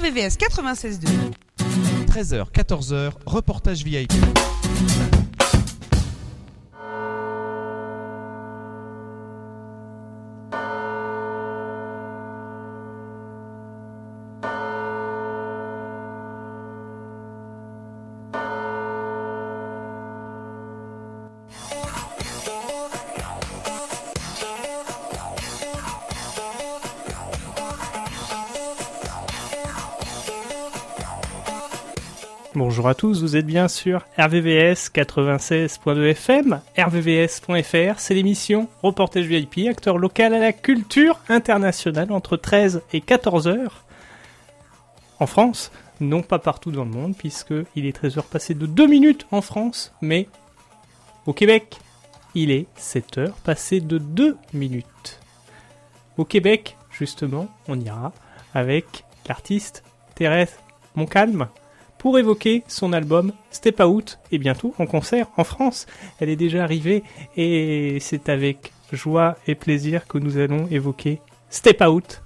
RVVS 96.2. 13h, 14h, reportage VIP. Bonjour à tous, vous êtes bien sur RVVS 96.2 FM, rvvs.fr, c'est l'émission Reportage VIP, acteur local à la culture internationale entre 13 et 14 heures. En France, non pas partout dans le monde, puisque il est 13 heures passées de 2 minutes en France, mais au Québec, il est 7 heures passées de 2 minutes. Au Québec, justement, on ira avec l'artiste Thérèse Moncalme pour évoquer son album Step Out et bientôt en concert en France. Elle est déjà arrivée et c'est avec joie et plaisir que nous allons évoquer Step Out.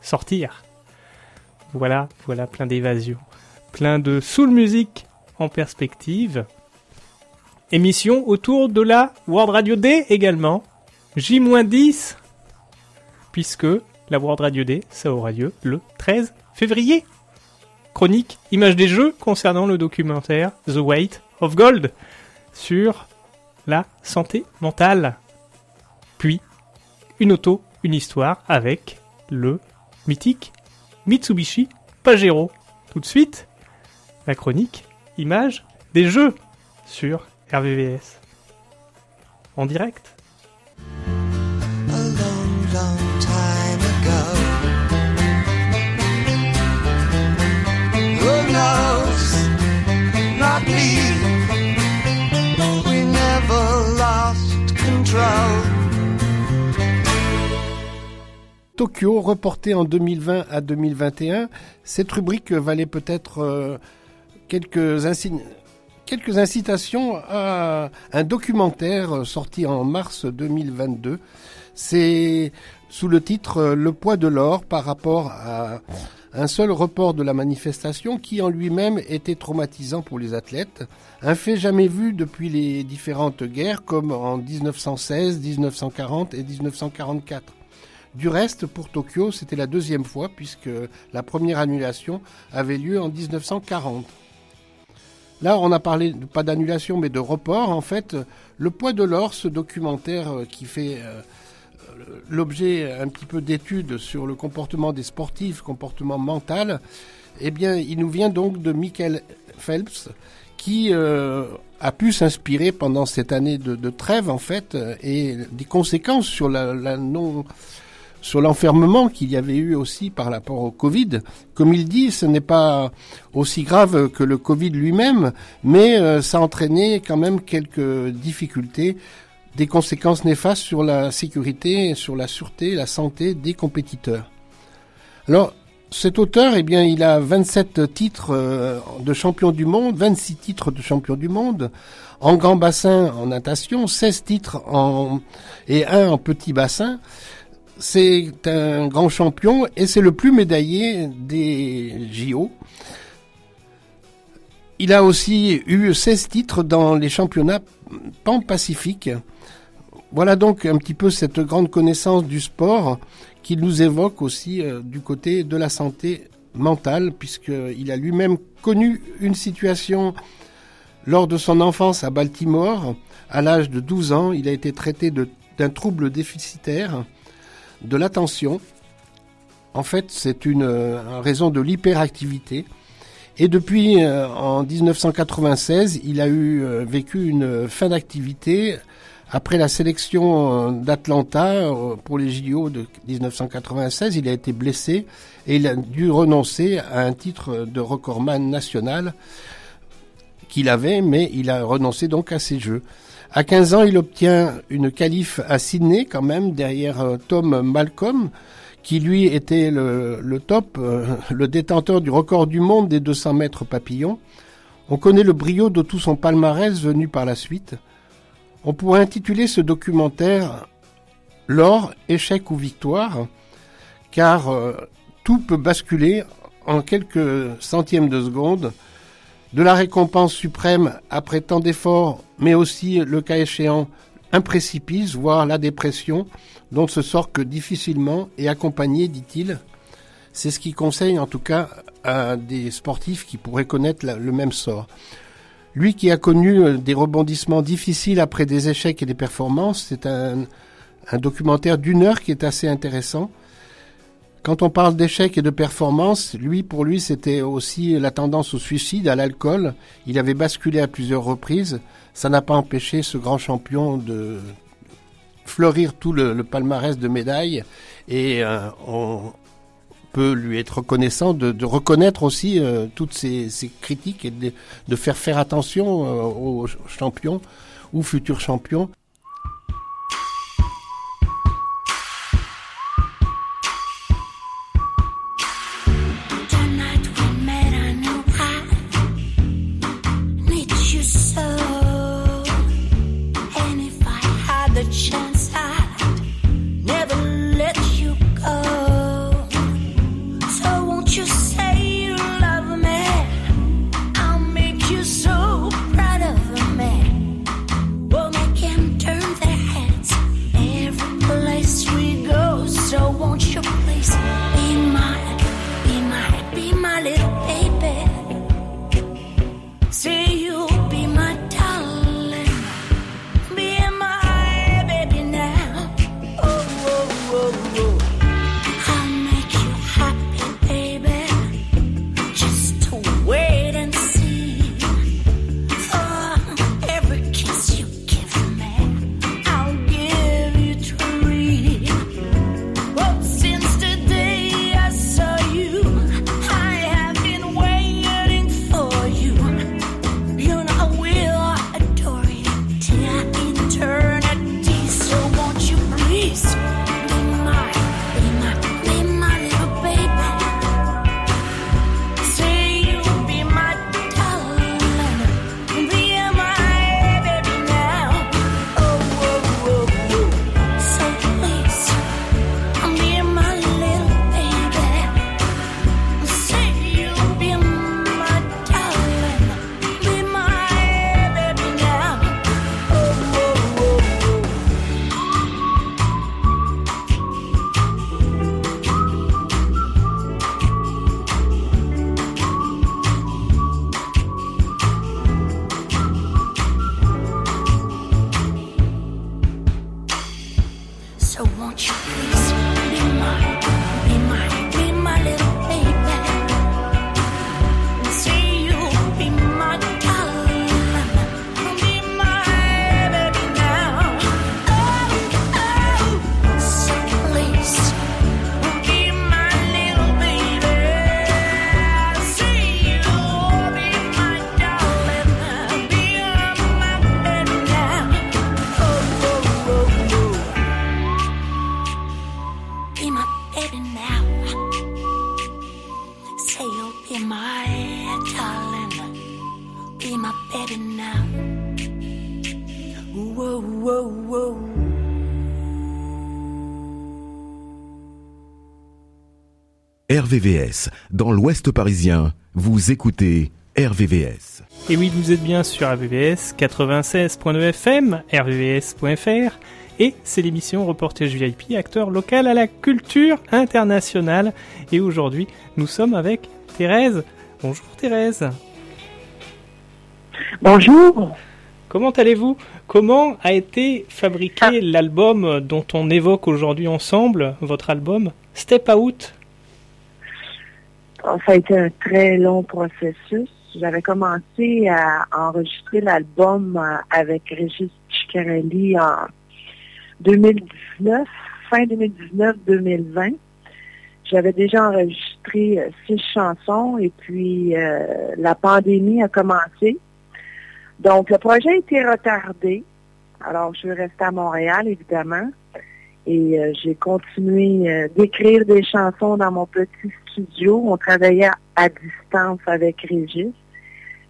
Sortir. Voilà, voilà plein d'évasion, plein de soul music en perspective. Émission autour de la World Radio Day également. J-10 puisque la World Radio Day, ça aura lieu le 13 février chronique Image des jeux concernant le documentaire The Weight of Gold sur la santé mentale. Puis, une auto, une histoire avec le mythique Mitsubishi Pajero. Tout de suite, la chronique Image des jeux sur RVVS. En direct. Tokyo, reporté en 2020 à 2021. Cette rubrique valait peut-être euh, quelques, quelques incitations à un documentaire sorti en mars 2022. C'est sous le titre Le poids de l'or par rapport à un seul report de la manifestation qui en lui-même était traumatisant pour les athlètes, un fait jamais vu depuis les différentes guerres comme en 1916, 1940 et 1944. Du reste, pour Tokyo, c'était la deuxième fois puisque la première annulation avait lieu en 1940. Là, on a parlé pas d'annulation mais de report. En fait, le poids de l'or, ce documentaire euh, qui fait euh, l'objet un petit peu d'études sur le comportement des sportifs, comportement mental, eh bien, il nous vient donc de Michael Phelps, qui euh, a pu s'inspirer pendant cette année de, trêve, en fait, et des conséquences sur la, non sur l'enfermement qu'il y avait eu aussi par rapport au Covid. Comme il dit, ce n'est pas aussi grave que le Covid lui-même, mais euh, ça a entraîné quand même quelques difficultés des conséquences néfastes sur la sécurité, sur la sûreté, la santé des compétiteurs. Alors, cet auteur, eh bien, il a 27 titres euh, de champion du monde, 26 titres de champion du monde, en grand bassin en natation, 16 titres en, et un en petit bassin. C'est un grand champion et c'est le plus médaillé des JO. Il a aussi eu 16 titres dans les championnats pan-pacifiques. Voilà donc un petit peu cette grande connaissance du sport qui nous évoque aussi euh, du côté de la santé mentale, puisqu'il a lui-même connu une situation lors de son enfance à Baltimore. À l'âge de 12 ans, il a été traité d'un trouble déficitaire de l'attention. En fait, c'est une, euh, raison de l'hyperactivité. Et depuis euh, en 1996, il a eu vécu une fin d'activité après la sélection euh, d'Atlanta euh, pour les JO de 1996, il a été blessé et il a dû renoncer à un titre de recordman national qu'il avait, mais il a renoncé donc à ces Jeux. À 15 ans, il obtient une qualif à Sydney quand même, derrière euh, Tom Malcolm, qui lui était le, top, le détenteur du record du monde des 200 mètres papillons. On connaît le brio de tout son palmarès venu par la suite. On pourrait intituler ce documentaire L'or, échec ou victoire, car euh, tout peut basculer en quelques centièmes de seconde, de la récompense suprême après tant d'efforts, mais aussi, le cas échéant, un précipice, voire la dépression, dont se sort que difficilement et accompagné, dit-il. C'est ce qu'il conseille en tout cas à des sportifs qui pourraient connaître le même sort. Lui qui a connu euh, des rebondissements difficiles après des échecs et des performances, c'est un, un documentaire d'une heure qui est assez intéressant. Quand on parle d'échecs et de performances, lui, pour lui, c'était aussi la tendance au suicide, à l'alcool. Il avait basculé à plusieurs reprises. Ça n'a pas empêché ce grand champion de fleurir tout le, palmarès de médailles. Et euh, on peut lui être reconnaissant de, reconnaître aussi euh, toutes ces, critiques et de, faire faire attention euh, aux champions ou futurs champions. RVVS. Dans l'Ouest parisien, vous écoutez RVVS. Et oui, vous êtes bien sur RVVS 96.9 FM, rvvs.fr, et c'est l'émission Reportage VIP, acteur local à la culture internationale. Et aujourd'hui, nous sommes avec Thérèse. Bonjour Thérèse. Bonjour. Comment allez-vous? Comment a été fabriqué ah. l'album dont on évoque aujourd'hui ensemble, votre album Step Out? Ça a été un très long processus. J'avais commencé à enregistrer l'album euh, avec Régis Ciccarelli en 2019, fin 2019-2020. J'avais déjà enregistré euh, six chansons et puis euh, la pandémie a commencé. Donc le projet a été retardé. Alors je suis restée à Montréal, évidemment. Et euh, j'ai continué euh, d'écrire des chansons dans mon petit studio. On travaillait à, distance avec Régis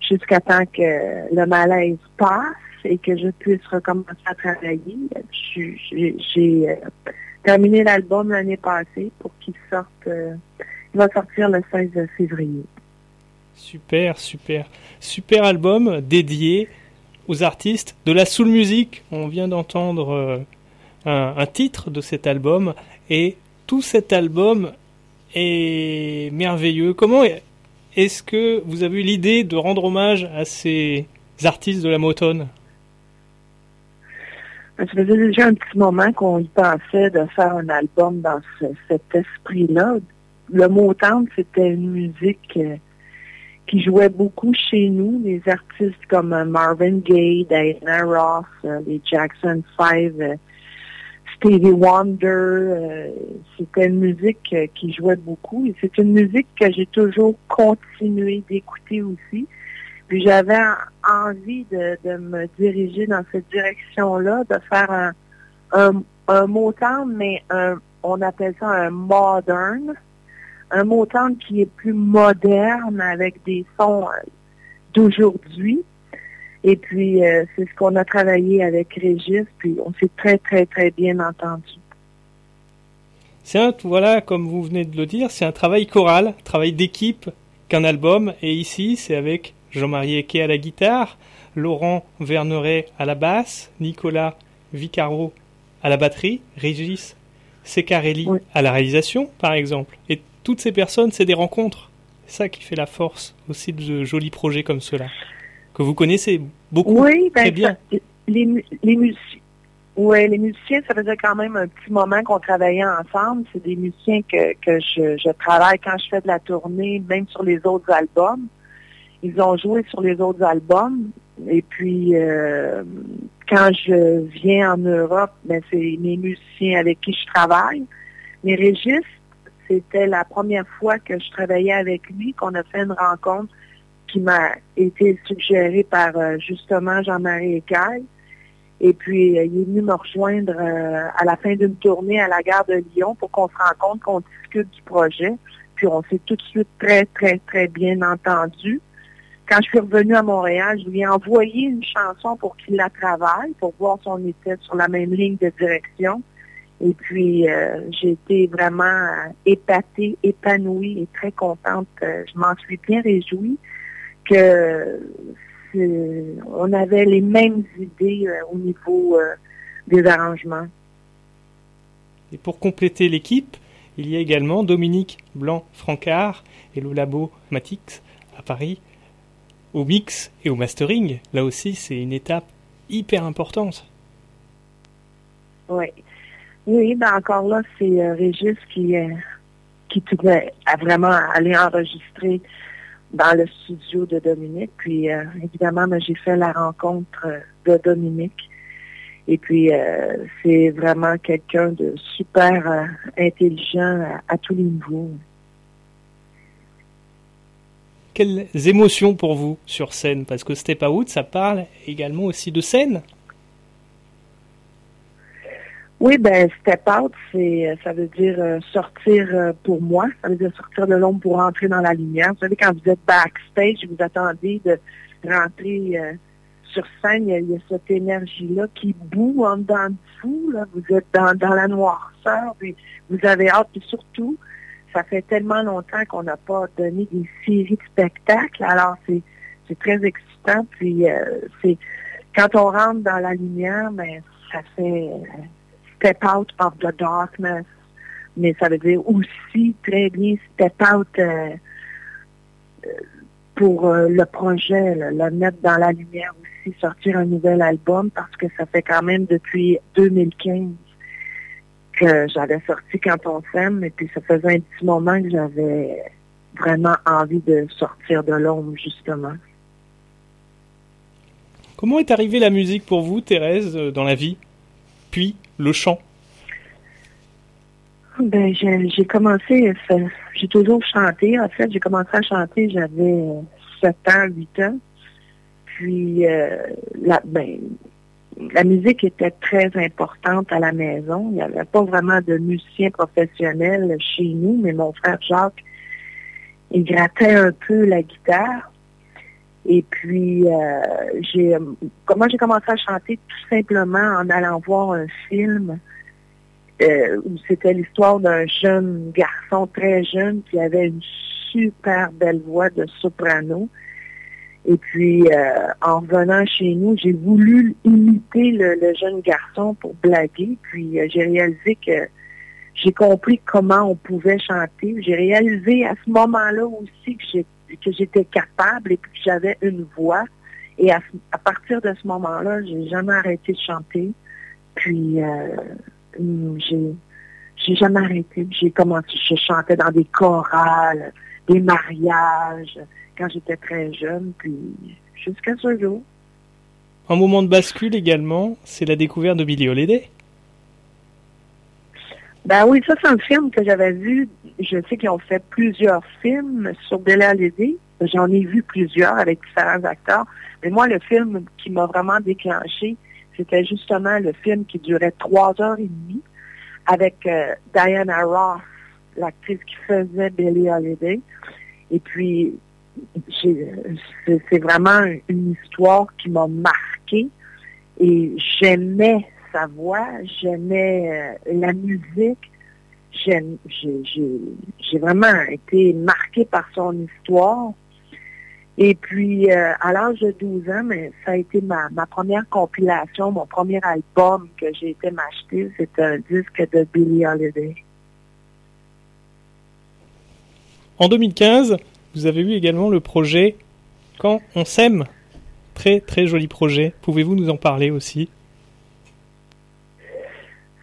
jusqu'à temps que le malaise passe et que je puisse recommencer à travailler. J'ai euh, terminé l'album l'année passée pour qu'il sorte qui va sortir le 16 février. Super, super. Super album dédié aux artistes de la soul music. On vient d'entendre un, titre de cet album et tout cet album est merveilleux. Comment est-ce que vous avez eu l'idée de rendre hommage à ces artistes de la Motown Ça faisait déjà un petit moment qu'on y pensait de faire un album dans ce- cet esprit-là. Le Motown, c'était une musique euh, qui jouait beaucoup chez nous. Les artistes comme euh, Marvin Gaye, Diana Ross, euh, les Jackson 5, euh, Stevie Wonder. euh, c'était une musique euh, qui jouait beaucoup. Et c'est une musique que j'ai toujours continué d'écouter aussi. Puis j'avais en- envie de, me diriger dans cette direction-là, de faire un, un, un mais on appelle ça un modern. Un Motown qui est plus moderne avec des sons euh, d'aujourd'hui. Et puis, euh, c'est ce qu'on a travaillé avec Régis, puis on s'est très, très, très bien entendu. C'est un, voilà, comme vous venez de le dire, c'est un travail choral, travail d'équipe qu'un album. Et ici, c'est avec Jean-Marie Eke à la guitare, Laurent Verneret à la basse, Nicolas Vicaro à la batterie, Régis Secarelli Oui. à la réalisation, par exemple. Et toutes ces personnes, c'est des rencontres. C'est ça qui fait la force aussi de jolis projets comme ceux-là, que vous connaissez beaucoup. Oui, ben, très bien. ça- les, mu- les musiciens. Les musiciens, ça faisait quand même un petit moment qu'on travaillait ensemble. C'est des musiciens que, que je, je travaille quand je fais de la tournée, même sur les autres albums. Ils ont joué sur les autres albums. Et puis, euh, quand je viens en Europe, ben, c'est mes musiciens avec qui je travaille. Mais Régis, c'était la première fois que je travaillais avec lui, qu'on a fait une rencontre qui m'a été suggérée par euh, justement Jean-Marie Écaille. Et puis, euh, il est venu me rejoindre euh, à la fin d'une tournée à la gare de Lyon pour qu'on se rencontre, qu'on discute du projet. Puis, on s'est tout de suite très, très, très bien entendu. Quand je suis revenue à Montréal, je lui ai envoyé une chanson pour qu'il la travaille, pour voir si on était sur la même ligne de direction. Et puis, euh, j'ai été vraiment épatée, épanouie et très contente. Je m'en suis bien réjouie que c'est- on avait les mêmes idées euh, au niveau euh, des arrangements. Et pour compléter l'équipe, il y a également Dominique Blanc-Francard et le labo Matix à Paris au mix et au mastering. Là aussi, c'est une étape hyper importante. Oui. Oui, ben encore là, c'est euh, Régis qui, euh, qui pouvait à vraiment aller enregistrer dans le studio de Dominique. Puis euh, évidemment, j'ai fait la rencontre euh, de Dominique. Et puis euh, c'est vraiment quelqu'un de super intelligent à, à tous les niveaux. Quelles émotions pour vous sur scène? Parce que Step Out, ça parle également aussi de scène. Oui, ben step out, c'est ça veut dire euh, sortir euh, pour moi, ça veut dire sortir de l'ombre pour rentrer dans la lumière. Vous savez, quand vous êtes backstage, vous attendez de rentrer euh, sur scène, il y a, cette énergie-là qui boue en dedans de vous. Là. Vous êtes dans, dans la noirceur, puis vous avez hâte, puis surtout, ça fait tellement longtemps qu'on n'a pas donné des séries de spectacles, alors c'est c'est très excitant. Puis euh, c'est quand on rentre dans la lumière, ben ça fait euh, step out of the darkness. Mais ça veut dire aussi très bien step out euh, pour euh, le projet, le mettre dans la lumière aussi, sortir un nouvel album parce que ça fait quand même depuis 2015 que j'avais sorti Quand on s'aime et puis ça faisait un petit moment que j'avais vraiment envie de sortir de l'ombre justement. Comment est arrivée la musique pour vous, Thérèse, euh, dans la vie? Puis le chant Ben, j'ai commencé, j'ai toujours chanté. En fait, j'ai commencé à chanter, j'avais euh, 7 ans, 8 ans. Puis, euh, la, ben, la musique était très importante à la maison. Il n'y avait pas vraiment de musicien professionnel chez nous, mais mon frère Jacques, il grattait un peu la guitare. Et puis, euh, j'ai, comment j'ai commencé à chanter? Tout simplement en allant voir un film euh, où c'était l'histoire d'un jeune garçon très jeune qui avait une super belle voix de soprano. Et puis, euh, en revenant chez nous, j'ai voulu imiter le, jeune garçon pour blaguer. Puis, euh, j'ai réalisé que j'ai compris comment on pouvait chanter. J'ai réalisé à ce moment-là aussi que j'étais capable et que j'avais une voix. Et à, partir de ce moment-là, j'ai jamais arrêté de chanter. Puis, euh, j'ai, j'ai jamais arrêté. J'ai commencé, je chantais dans des chorales, des mariages, quand j'étais très jeune, puis jusqu'à ce jour. Un moment de bascule également, c'est la découverte de Billy Holiday. Ben oui, ça c'est un film que j'avais vu. Je sais qu'ils ont fait plusieurs films sur Billy Holiday. J'en ai vu plusieurs avec différents acteurs. Mais moi, le film qui m'a vraiment déclenché, c'était justement le film qui durait trois heures et demie avec euh, Diana Ross, l'actrice qui faisait Billy Holiday. Et puis, c'est vraiment une histoire qui m'a marqué et j'aimais sa voix, j'aimais euh, la musique. J'ai vraiment été marquée par son histoire. Et puis, euh, à l'âge de 12 ans, mais ça a été ma, ma première compilation, mon premier album que j'ai été m'acheter. C'est un disque de Billie Holiday. En 2015, vous avez eu également le projet Quand on s'aime. Très très joli projet. Pouvez-vous nous en parler aussi?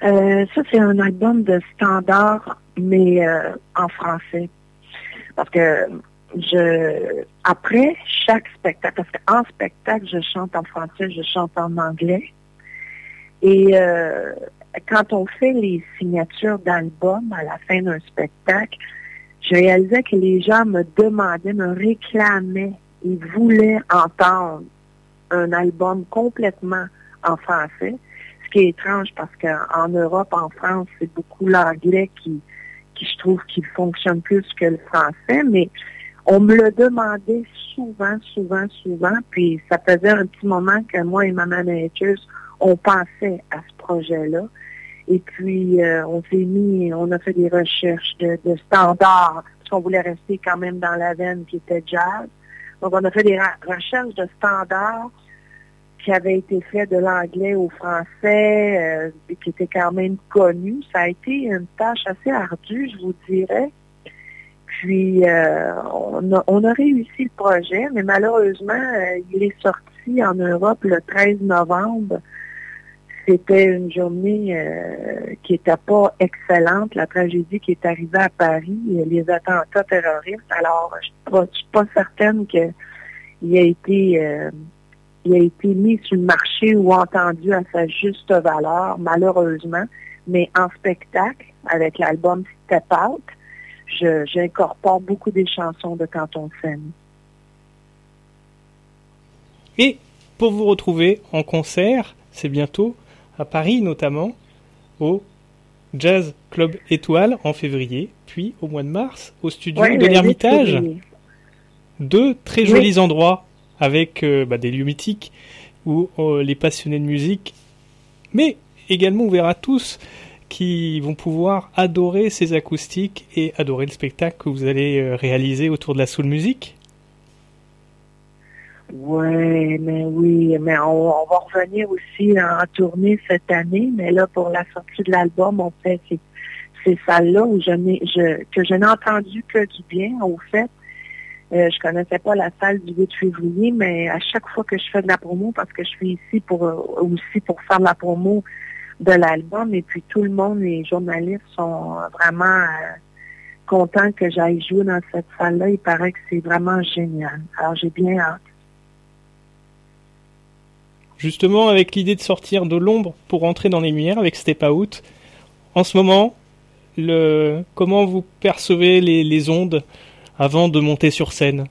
Euh, Ça c'est un album de standard, mais euh, en français. Parce que je après chaque spectacle, parce qu'en spectacle, je chante en français, je chante en anglais. Et euh, quand on fait les signatures d'albums à la fin d'un spectacle, je réalisais que les gens me demandaient, me réclamaient, ils voulaient entendre un album complètement en français, qui est étrange parce qu'en Europe, en France, c'est beaucoup l'anglais qui, qui, je trouve, qui fonctionne plus que le français, mais on me le demandait souvent, souvent, souvent, puis ça faisait un petit moment que moi et ma manager, on pensait à ce projet-là. Et puis, euh, on s'est mis, on a fait des recherches de, standards, parce qu'on voulait rester quand même dans la veine qui était jazz. Donc, on a fait des recherches de standards qui avaient été faits de l'anglais au français, euh, qui étaient quand même connus. Ça a été une tâche assez ardue, je vous dirais. Puis, euh, on, a, on, a, réussi le projet, mais malheureusement, il est sorti en Europe le 13 novembre c'était une journée euh, qui n'était pas excellente, la tragédie qui est arrivée à Paris, les attentats terroristes. Alors, je ne suis pas certaine qu'il a été euh, il a été mis sur le marché ou entendu à sa juste valeur, malheureusement. Mais en spectacle, avec l'album Step Out, j'incorpore beaucoup des chansons de Quand on s'aime. Et pour vous retrouver en concert, c'est bientôt à Paris notamment, au Jazz Club Étoile en février, puis au mois de mars au studio de l'Ermitage. Deux très jolis endroits avec euh, bah, des lieux mythiques où euh, les passionnés de musique, mais également ouvert à tous qui vont pouvoir adorer ces acoustiques et adorer le spectacle que vous allez euh, réaliser autour de la soul musique. Oui, mais oui, mais on, va revenir aussi en tournée cette année, mais là, pour la sortie de l'album, on fait ces, salles-là où je je, que je n'ai entendu que du bien, au fait. Euh, je connaissais pas la salle du 8 février, mais à chaque fois que je fais de la promo, parce que je suis ici pour euh, aussi pour faire de la promo de l'album, et puis tout le monde, les journalistes sont vraiment euh, contents que j'aille jouer dans cette salle-là. Il paraît que c'est vraiment génial. Alors j'ai bien hâte justement avec l'idée de sortir de l'ombre pour entrer dans les lumières avec Step Out. En ce moment, comment vous percevez les, ondes avant de monter sur scène?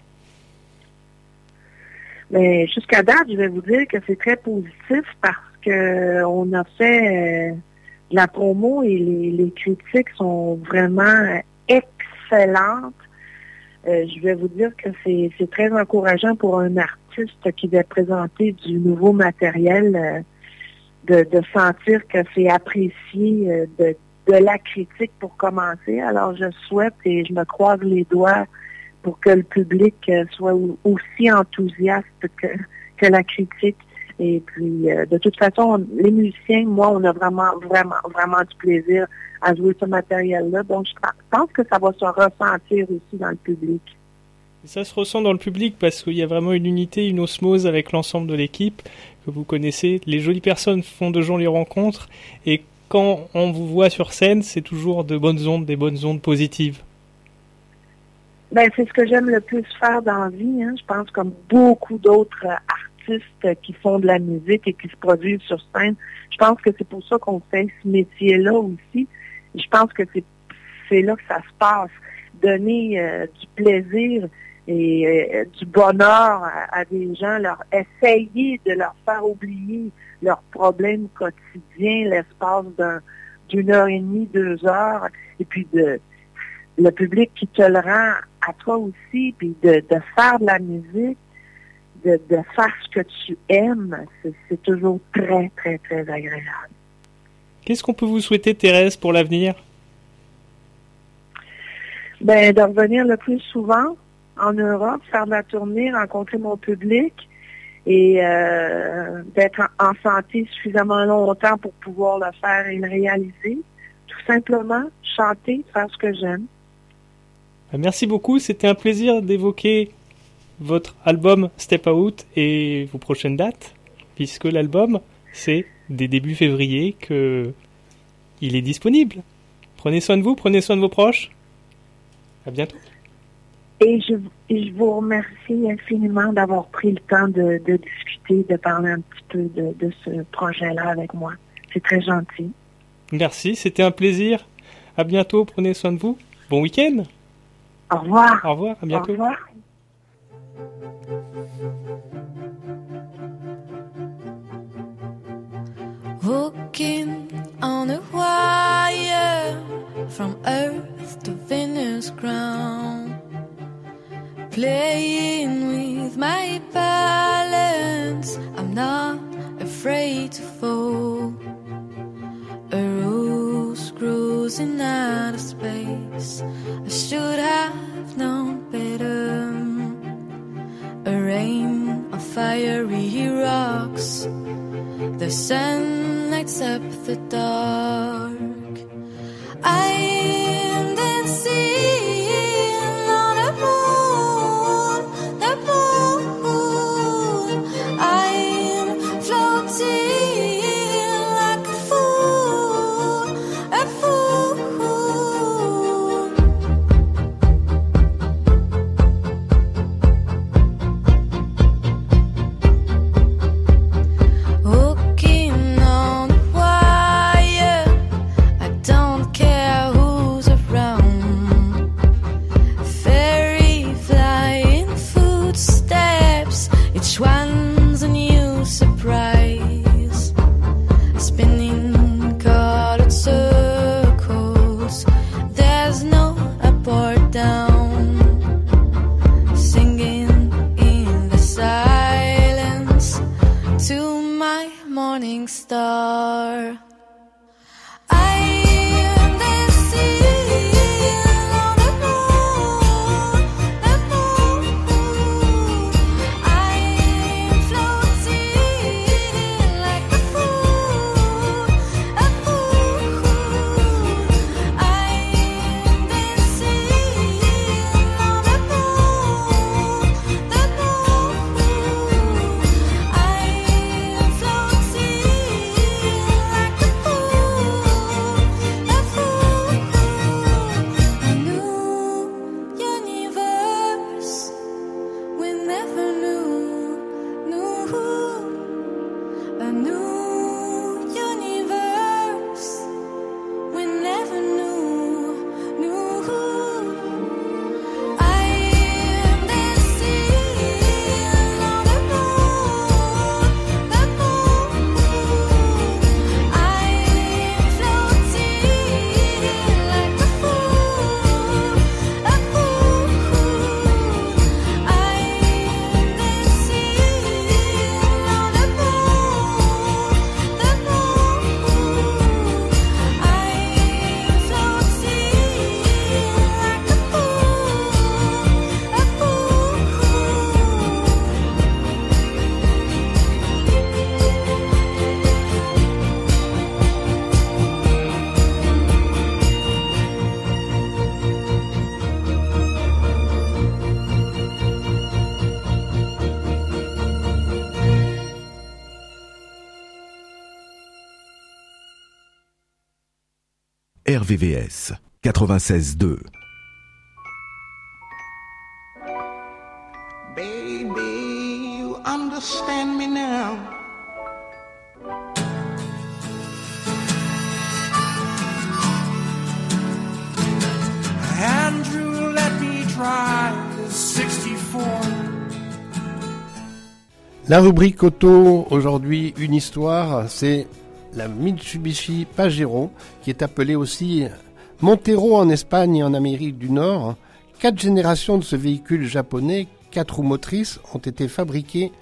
Mais jusqu'à date, je vais vous dire que c'est très positif parce que on a fait euh, la promo et les, critiques sont vraiment excellentes. Euh, je vais vous dire que c'est très encourageant pour un artiste qui va présenter du nouveau matériel, euh, de, sentir que c'est apprécié euh, de la critique pour commencer. Alors, je souhaite et je me croise les doigts pour que le public euh, soit aussi enthousiaste que, que la critique. Et puis, euh, de toute façon, les musiciens, moi, on a vraiment, vraiment, vraiment du plaisir à jouer ce matériel-là. Donc, je pense que ça va se ressentir aussi dans le public. Ça se ressent dans le public parce qu'il y a vraiment une unité, une osmose avec l'ensemble de l'équipe que vous connaissez. Les jolies personnes font de jolies rencontres et quand on vous voit sur scène, c'est toujours de bonnes ondes, des bonnes ondes positives. Ben, c'est ce que j'aime le plus faire dans la vie. Hein. Je pense comme beaucoup d'autres artistes qui font de la musique et qui se produisent sur scène. Je pense que c'est pour ça qu'on fait ce métier-là aussi. Je pense que c'est là que ça se passe. Donner euh, du plaisir et euh, du bonheur à, des gens, leur essayer de leur faire oublier leurs problèmes quotidiens l'espace d'une heure et demie, deux heures, et puis de le public qui te le rend à toi aussi, puis de, faire de la musique, de, de faire ce que tu aimes, c'est toujours très, très, très agréable. Qu'est-ce qu'on peut vous souhaiter, Thérèse, pour l'avenir? Ben, de revenir le plus souvent en Europe, faire de la tournée, rencontrer mon public et euh, d'être en, santé suffisamment longtemps pour pouvoir le faire et le réaliser. Tout simplement, chanter, faire ce que j'aime. Euh, merci beaucoup. C'était un plaisir d'évoquer votre album Step Out et vos prochaines dates, puisque l'album, c'est dès début février que il est disponible. Prenez soin de vous, prenez soin de vos proches. À bientôt. Et je, vous remercie infiniment d'avoir pris le temps de, discuter, de parler un petit peu de, de ce projet-là avec moi. C'est très gentil. Merci, c'était un plaisir. À bientôt, prenez soin de vous. Bon week-end. Au revoir. Au revoir, à bientôt. Au revoir. Walking on a wire from Earth to Venus ground, playing with my balance. I'm not afraid to fall. A rose grows in outer space. I should have lights up the dark. RVVS 96.2. Baby, you understand me now. Andrew, let me drive the 64. La rubrique auto, aujourd'hui, une histoire, c'est la Mitsubishi Pajero, qui est appelée aussi Montero en Espagne et en Amérique du Nord. Quatre générations de ce véhicule japonais, quatre roues motrices, ont été fabriquées.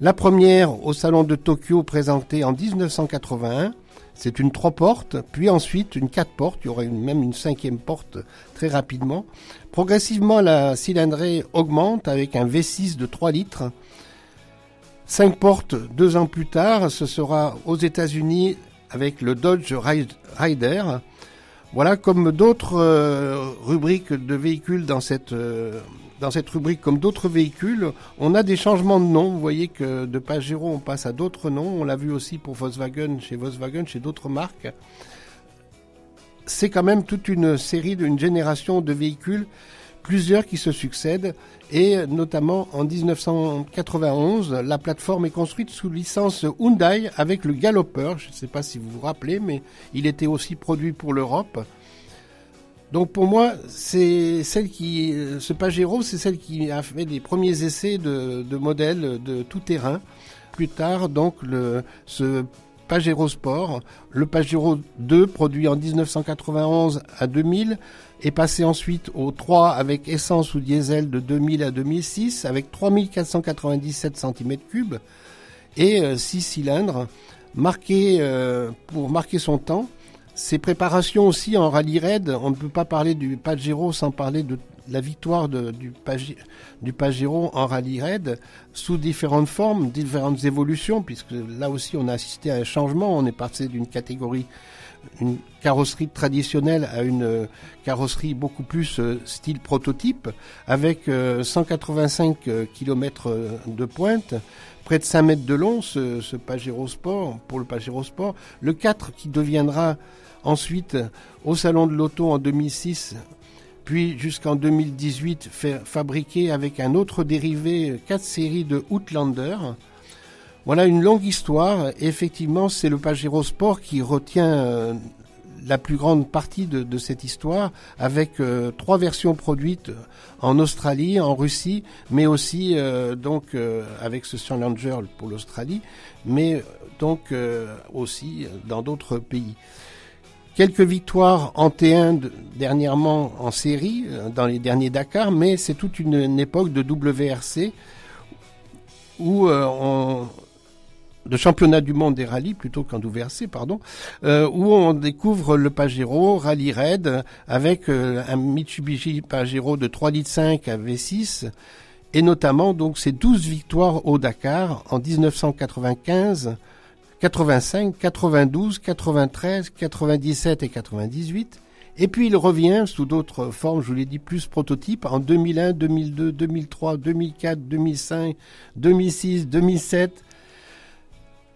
La première au salon de Tokyo présentée en 1981. C'est une trois portes, puis ensuite une quatre portes. Il y aura une- même une cinquième porte très rapidement. Progressivement, la cylindrée augmente avec un V6 de 3 litres. Cinq portes deux ans plus tard, ce sera aux États-Unis avec le Dodge Ri- Rider. Voilà, comme d'autres euh, rubriques de véhicules dans cette, euh, dans cette rubrique, comme d'autres véhicules, on a des changements de nom. Vous voyez que de Pajero, on passe à d'autres noms. On l'a vu aussi pour Volkswagen, chez Volkswagen, chez d'autres marques. C'est quand même toute une série d'une génération de véhicules, plusieurs qui se succèdent. Et notamment en 1991, la plateforme est construite sous licence Hyundai avec le Galloper. Je ne sais pas si vous vous rappelez, mais il était aussi produit pour l'Europe. Donc pour moi, c'est celle qui, ce Pajero, c'est celle qui a fait les premiers essais de, modèles de tout terrain. Plus tard, donc le, ce Pajero Sport, le Pajero 2, produit en 1991 à 2000, est passé ensuite au 3 avec essence ou diesel de 2000 à 2006 avec 3497 cm3 et 6 cylindres marqué euh, pour marquer son temps. Ses préparations aussi en rallye raid, on ne peut pas parler du Pajero sans parler de la victoire du, Page, du en rallye raid sous différentes formes, différentes évolutions, puisque là aussi on a assisté à un changement, on est passé d'une catégorie une carrosserie traditionnelle à une euh, carrosserie beaucoup plus euh, style prototype, avec euh, 185 km de pointe, près de 5 mètres de long, ce, ce Sport, pour le Pajero Sport. Le 4 qui deviendra ensuite au Salon de l'Auto en 2006, puis jusqu'en 2018 fait, fabriqué avec un autre dérivé 4 séries de Outlander. Voilà une longue histoire. Effectivement, c'est le Pajero Sport qui retient euh, la plus grande partie de, cette histoire, avec euh, trois versions produites en Australie, en Russie, mais aussi euh, donc avec ce Challenger pour l'Australie, mais donc aussi dans d'autres pays. Quelques victoires en T1 de, dernièrement en série, dans les derniers Dakar, mais c'est toute une, époque de WRC où on de championnat du monde des rallyes plutôt qu'en WRC, pardon, euh, où on découvre le Pajero Rally Raid avec euh, un Mitsubishi Pajero de 3 litres 5 à V6 et notamment donc ces 12 victoires au Dakar en 1995, 85, 92, 93, 97 et 98. Et puis il revient sous d'autres formes, je vous l'ai dit, plus prototype en 2001, 2002, 2003, 2004, 2005, 2006, 2007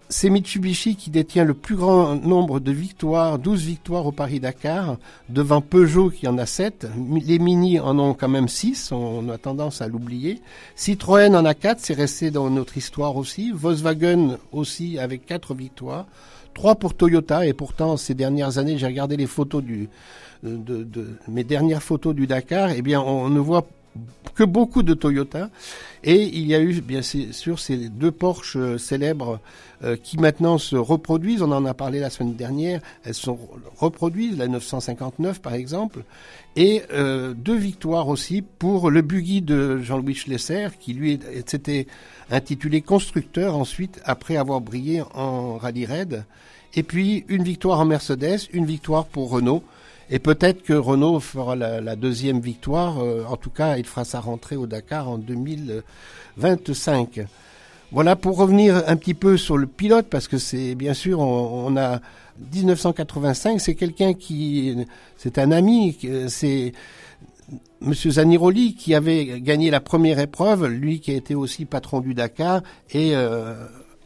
c'est Mitsubishi qui détient le plus grand nombre de victoires, 12 victoires au Paris-Dakar, devant Peugeot qui en a 7. Les Mini en ont quand même 6, on a tendance à l'oublier. Citroën en a 4, c'est resté dans notre histoire aussi. Volkswagen aussi avec 4 victoires. 3 pour Toyota, et pourtant ces dernières années, j'ai regardé les photos du, de, de, de, mes dernières photos du Dakar, eh bien on ne voit que beaucoup de Toyota. Et il y a eu bien sûr ces deux Porsche célèbres euh, qui maintenant se reproduisent. On en a parlé la semaine dernière. Elles sont reproduites, la 959 par exemple. Et euh, deux victoires aussi pour le buggy de Jean-Louis Schlesser qui lui s'était intitulé constructeur ensuite après avoir brillé en rallye raid. Et puis une victoire en Mercedes, une victoire pour Renault. Et peut-être que Renault fera la, deuxième victoire. Euh, en tout cas, il fera sa rentrée au Dakar en 2025. Voilà pour revenir un petit peu sur le pilote, parce que c'est bien sûr, on, a 1985, c'est quelqu'un qui, c'est un ami, c'est Monsieur Zaniroli qui avait gagné la première épreuve, lui qui a été aussi patron du Dakar et euh,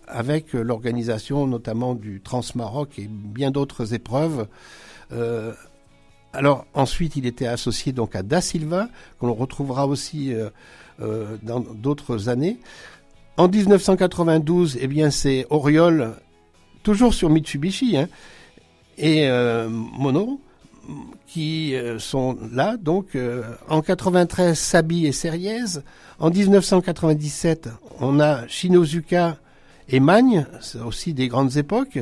avec l'organisation notamment du Transmaroc et bien d'autres épreuves. Euh, alors ensuite, il était associé donc à Da Silva, qu'on retrouvera aussi euh, euh, dans d'autres années. En 1992, eh bien, c'est Oriol, toujours sur Mitsubishi, hein, et euh, Mono, qui sont là. Donc, en 93, Sabi et Seriez. En 1997, on a Shinozuka et Magne, c'est aussi des grandes époques.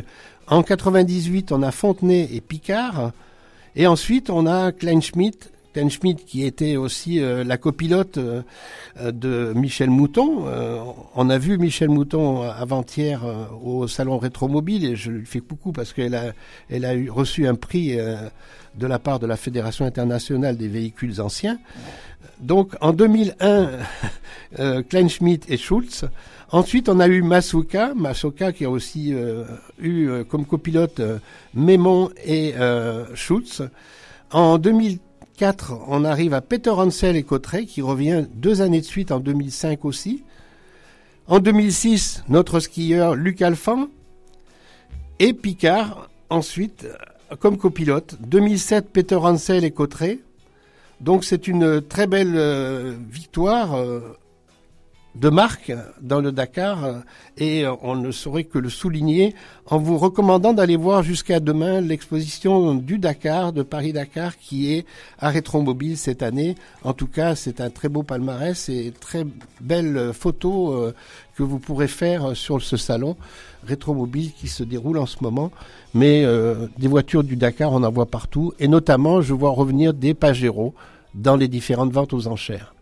En 98, on a Fontenay et Picard. Et ensuite, on a Kleinschmidt, Kleinschmidt qui était aussi euh, la copilote euh, euh, de Michel Mouton. On a vu Michel Mouton avant-hier au salon Rétromobile et je lui fais coucou parce qu'elle a, elle a eu, reçu un prix de la part de la Fédération internationale des véhicules anciens. Donc en 2001, euh, Kleinschmidt et Schulz. Ensuite, on a eu Masuka, Masuka qui a aussi euh, eu euh, comme copilote euh, Mémon et Schulz. En 2004, on arrive à Peter Hansel et Cotteret qui revient deux années de suite en 2005 aussi. En 2006, notre skieur Luc Alphand et Picard ensuite comme copilote. 2007, Peter Hansel et Cotteret. Donc c'est une très belle euh, victoire euh, de marque dans le Dakar euh, et euh, on ne saurait que le souligner en vous recommandant d'aller voir jusqu'à demain l'exposition du Dakar, de Paris-Dakar qui est à Rétromobile cette année. En tout cas, c'est un très beau palmarès et très belle photo euh, que vous pourrez faire sur ce salon Rétromobile qui se déroule en ce moment. Mais des voitures du Dakar, on en voit partout et notamment, je vois revenir des Pajero dans les différentes ventes aux enchères.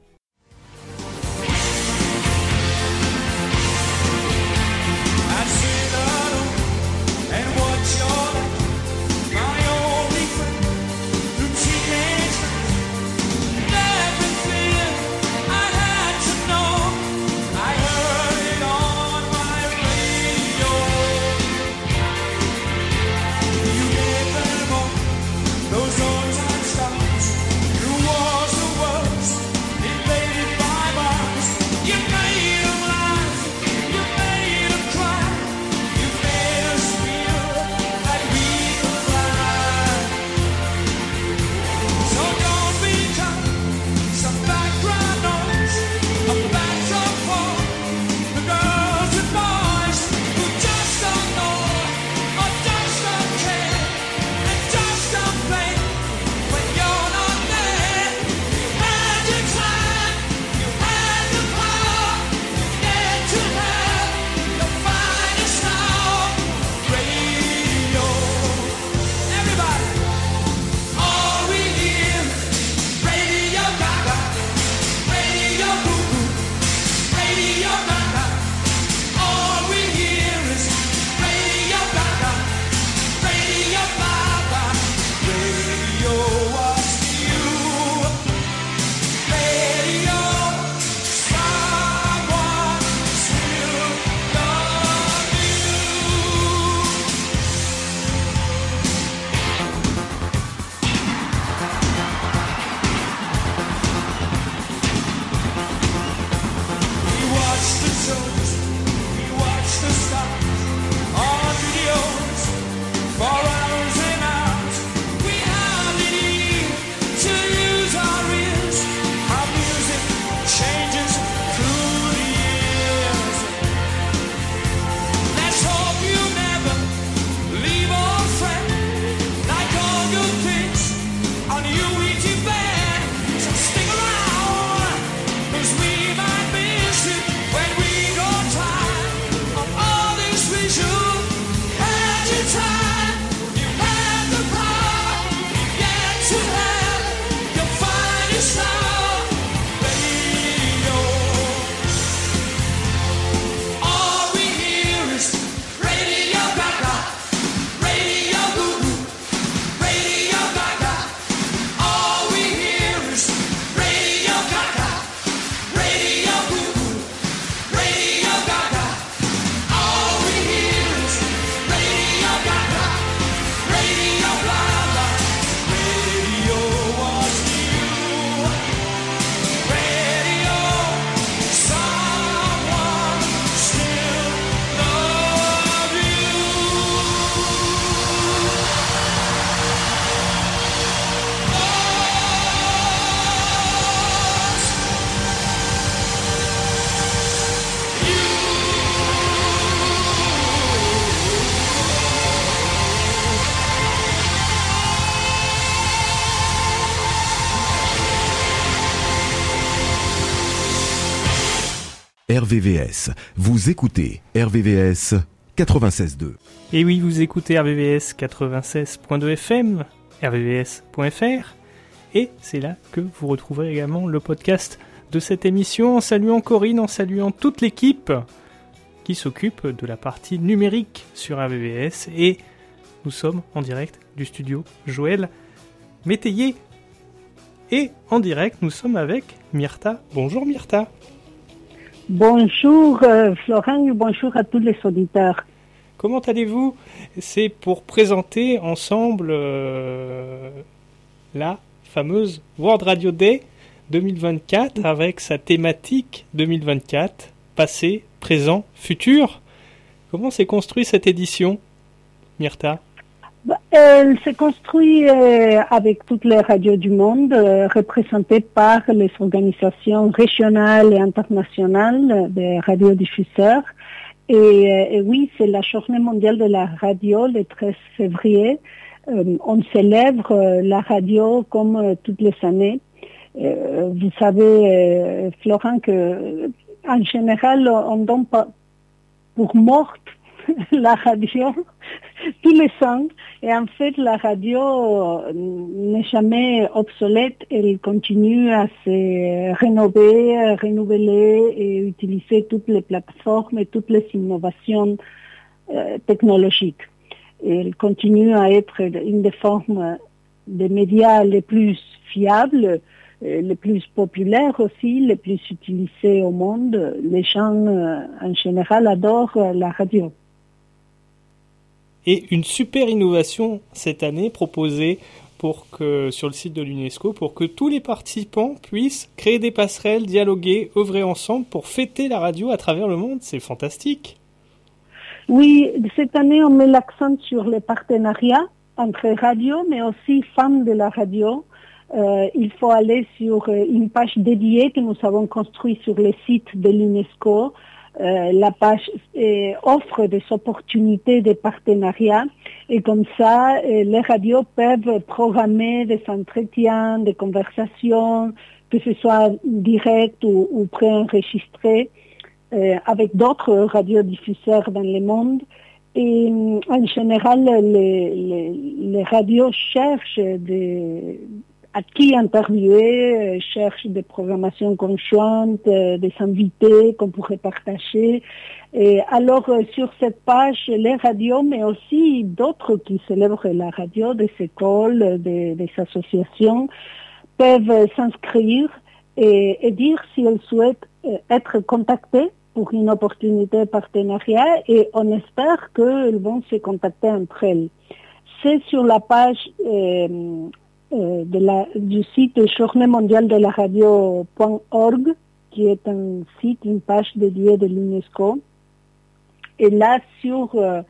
RVVS. Vous écoutez RVVS 96.2. Et oui, vous écoutez RVVS 96.2 FM, rvvs.fr, et c'est là que vous retrouverez également le podcast de cette émission en saluant Corinne, en saluant toute l'équipe qui s'occupe de la partie numérique sur RVVS, et nous sommes en direct du studio Joël Métayer. Et en direct, nous sommes avec Myrta. Bonjour Myrta. Bonjour euh, bonjour à tous les auditeurs. Comment allez-vous? C'est pour présenter ensemble euh, la fameuse World Radio Day 2024 avec sa thématique 2024, passé, présent, futur. Comment s'est construite cette édition, Myrta? Elle se construit euh, avec toutes les radios du monde, euh, représentées par les organisations régionales et internationales des radiodiffuseurs. Et, euh, et oui, c'est la journée mondiale de la radio le 13 février. Euh, on célèbre la radio comme toutes les années. Euh, vous savez, Florent, que en général, on donne pas pour morte la radio tous les ans. Et en fait, la radio euh, n'est jamais obsolète. Elle continue à se rénover, à renouveler et utiliser toutes les plateformes et toutes les innovations euh, technologiques. Elle continue à être une des formes des médias les plus fiables, euh, les plus populaires aussi, les plus utilisés au monde. Les gens en général adorent la radio. Et une super innovation cette année proposée pour que, sur le site de l'UNESCO pour que tous les participants puissent créer des passerelles, dialoguer, œuvrer ensemble pour fêter la radio à travers le monde. C'est fantastique. Oui, cette année, on met l'accent sur les partenariats entre radios, mais aussi femmes de la radio. Euh, il faut aller sur euh, une page dédiée que nous avons construite sur le site de l'UNESCO. Euh, la page euh, offre des opportunités de partenariat et comme ça, euh, les radios peuvent programmer des entretiens, des conversations, que ce soit direct ou, ou préenregistré, euh, avec d'autres radiodiffuseurs dans le monde. Et en général, les, les, les radios cherchent des, à qui interviewer, euh, cherchent des programmations conjointes, euh, des invités qu'on pourrait partager. Et alors, euh, sur cette page, les radios, mais aussi d'autres qui célèbrent la radio, des écoles, des, associations, peuvent s'inscrire et, et dire si elles souhaitent être contactées pour une opportunité de partenariat et on espère qu'elles vont se contacter entre elles. C'est sur la page euh, la, du site Journée mondiale de la radio.org, qui est un site, une page dédiée de l'UNESCO. Et là, sur euh,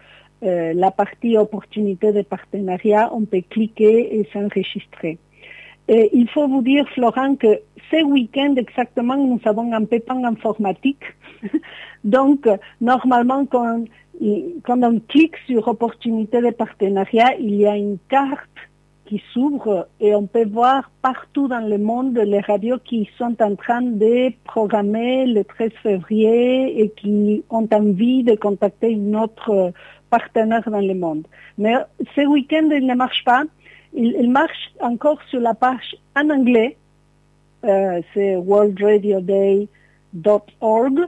euh, la partie opportunité de partenariat, on peut cliquer et s'enregistrer. Et il faut vous dire, Florent, que ce week-end exactement, nous avons un pépin informatique. Donc, normalement, quand, quand on clique sur opportunité de partenariat, il y a une carte qui s'ouvre et on peut voir partout dans le monde les radios qui sont en train de programmer le 13 février et qui ont envie de contacter une autre partenaire dans le monde. Mais ce week-end, il ne marche pas. Il, marche encore sur la page en anglais. Euh, c'est worldradioday.org.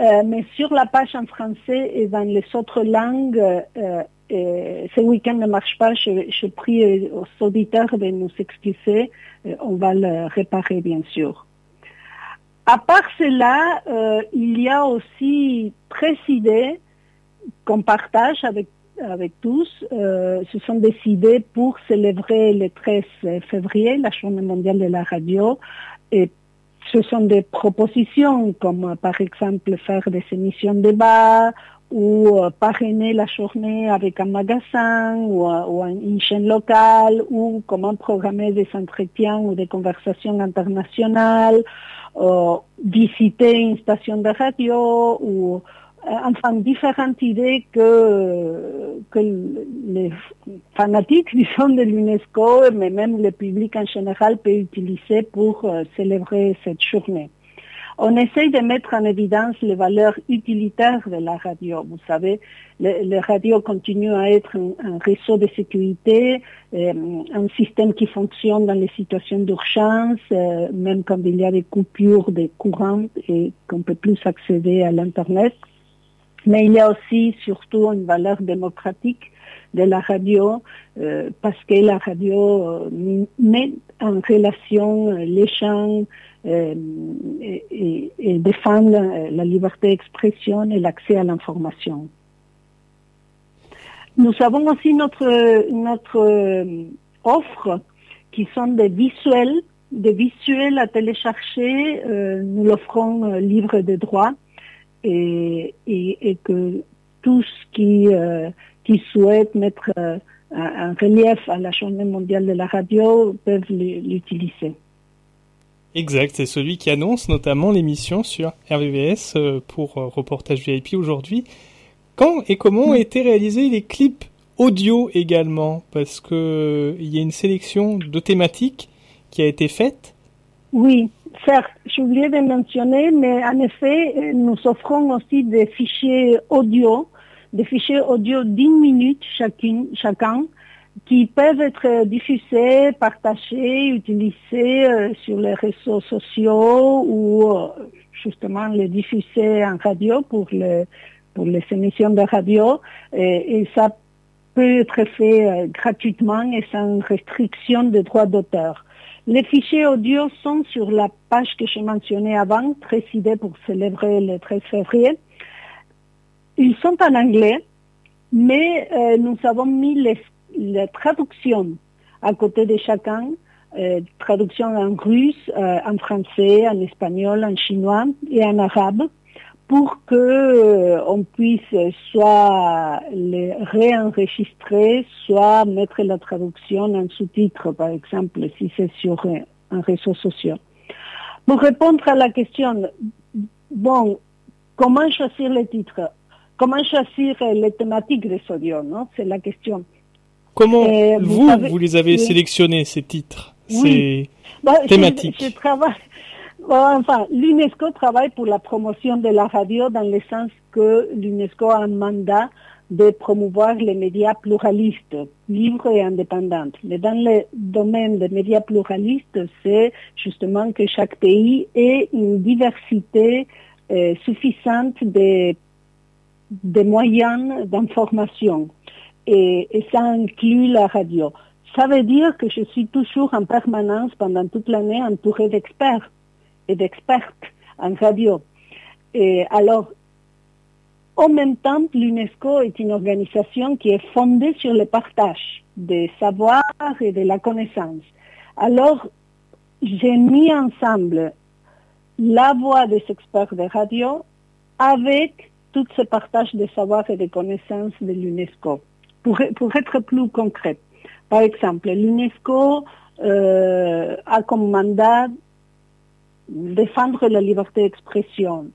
Euh, mais sur la page en français et dans les autres langues, euh, ce week-end ne marche pas. Je, prie aux auditeurs de nous excuser. Euh, on va le réparer, bien sûr. À part cela, euh, il y a aussi 13 idées qu'on partage avec, avec tous. Euh, ce sont des idées pour célébrer le 13 février, la journée mondiale de la radio. Et ce sont des propositions comme euh, par exemple faire des émissions de débat ou euh, parrainer la journée avec un magasin ou, euh, une chaîne locale ou comment programmer des entretiens ou des conversations internationales, euh, visiter une station de radio ou enfin différentes idées que, que les fanatiques, disons, de l'UNESCO, mais même le public en général peut utiliser pour euh, célébrer cette journée. On essaye de mettre en évidence les valeurs utilitaires de la radio. Vous savez, le, radio continue à être un, réseau de sécurité, euh, un système qui fonctionne dans les situations d'urgence, euh, même quand il y a des coupures de courant et qu'on peut plus accéder à l'Internet. Mais il y a aussi surtout une valeur démocratique de la radio euh, parce que la radio met en relation les gens et, et, et défend la liberté d'expression et l'accès à l'information. Nous avons aussi notre, euh, offre qui sont des visuels, des visuels à télécharger. Euh, nous l'offrons euh, libre de droit et, et, que tous qui, qui souhaitent mettre un relief à la journée mondiale de la radio peuvent l'utiliser. Exact, c'est celui qui annonce notamment l'émission sur RVVS pour Reportage VIP aujourd'hui. Quand et comment ont été réalisés les clips audio également? Parce que euh, il y a une sélection de thématiques qui a été faite. Oui, certes, j'ai oublié de mentionner, mais en effet, euh, nous offrons aussi des fichiers audio, des fichiers audio d'une minute chacune, chacun, qui peuvent être diffusés, partagés, utilisés euh, sur les réseaux sociaux ou justement les diffuser en radio pour le pour les émissions de radio et, ça peut être fait euh, gratuitement et sans restriction de droits d'auteur. Les fichiers audio sont sur la page que j'ai mentionnée avant, précisée pour célébrer le 13 février. Ils sont en anglais, mais euh, nous avons mis les, traductions à côté de chacun, euh, traduction en russe, en français, en espagnol, en chinois et en arabe pour que euh, on puisse soit les réenregistrer, soit mettre la traduction en sous-titre, par exemple, si c'est sur un réseau social. Pour répondre à la question, bon, comment choisir les titres? Comment choisir les thématiques des audios, non? C'est la question. Comment vous, vous, les avez sélectionnés, ces titres, ces bah, thématiques je, travaille, Enfin, l'UNESCO travaille pour la promotion de la radio dans le sens que l'UNESCO a un mandat de promouvoir les médias pluralistes, libres et indépendants. Mais dans le domaine des médias pluralistes, c'est justement que chaque pays ait une diversité euh, suffisante de, moyens d'information. Et, ça inclut la radio. Ça veut dire que je suis toujours en permanence pendant toute l'année entourée d'experts et d'expertes en radio. Et alors, en même temps, l'UNESCO est une organisation qui est fondée sur le partage des savoirs et de la connaissance. Alors, j'ai mis ensemble la voix des experts de radio avec tout ce partage de savoirs et de connaissances de l'UNESCO. Pour, être plus concret, par exemple, l'UNESCO euh, a comme mandat défendre la liberté d'expression,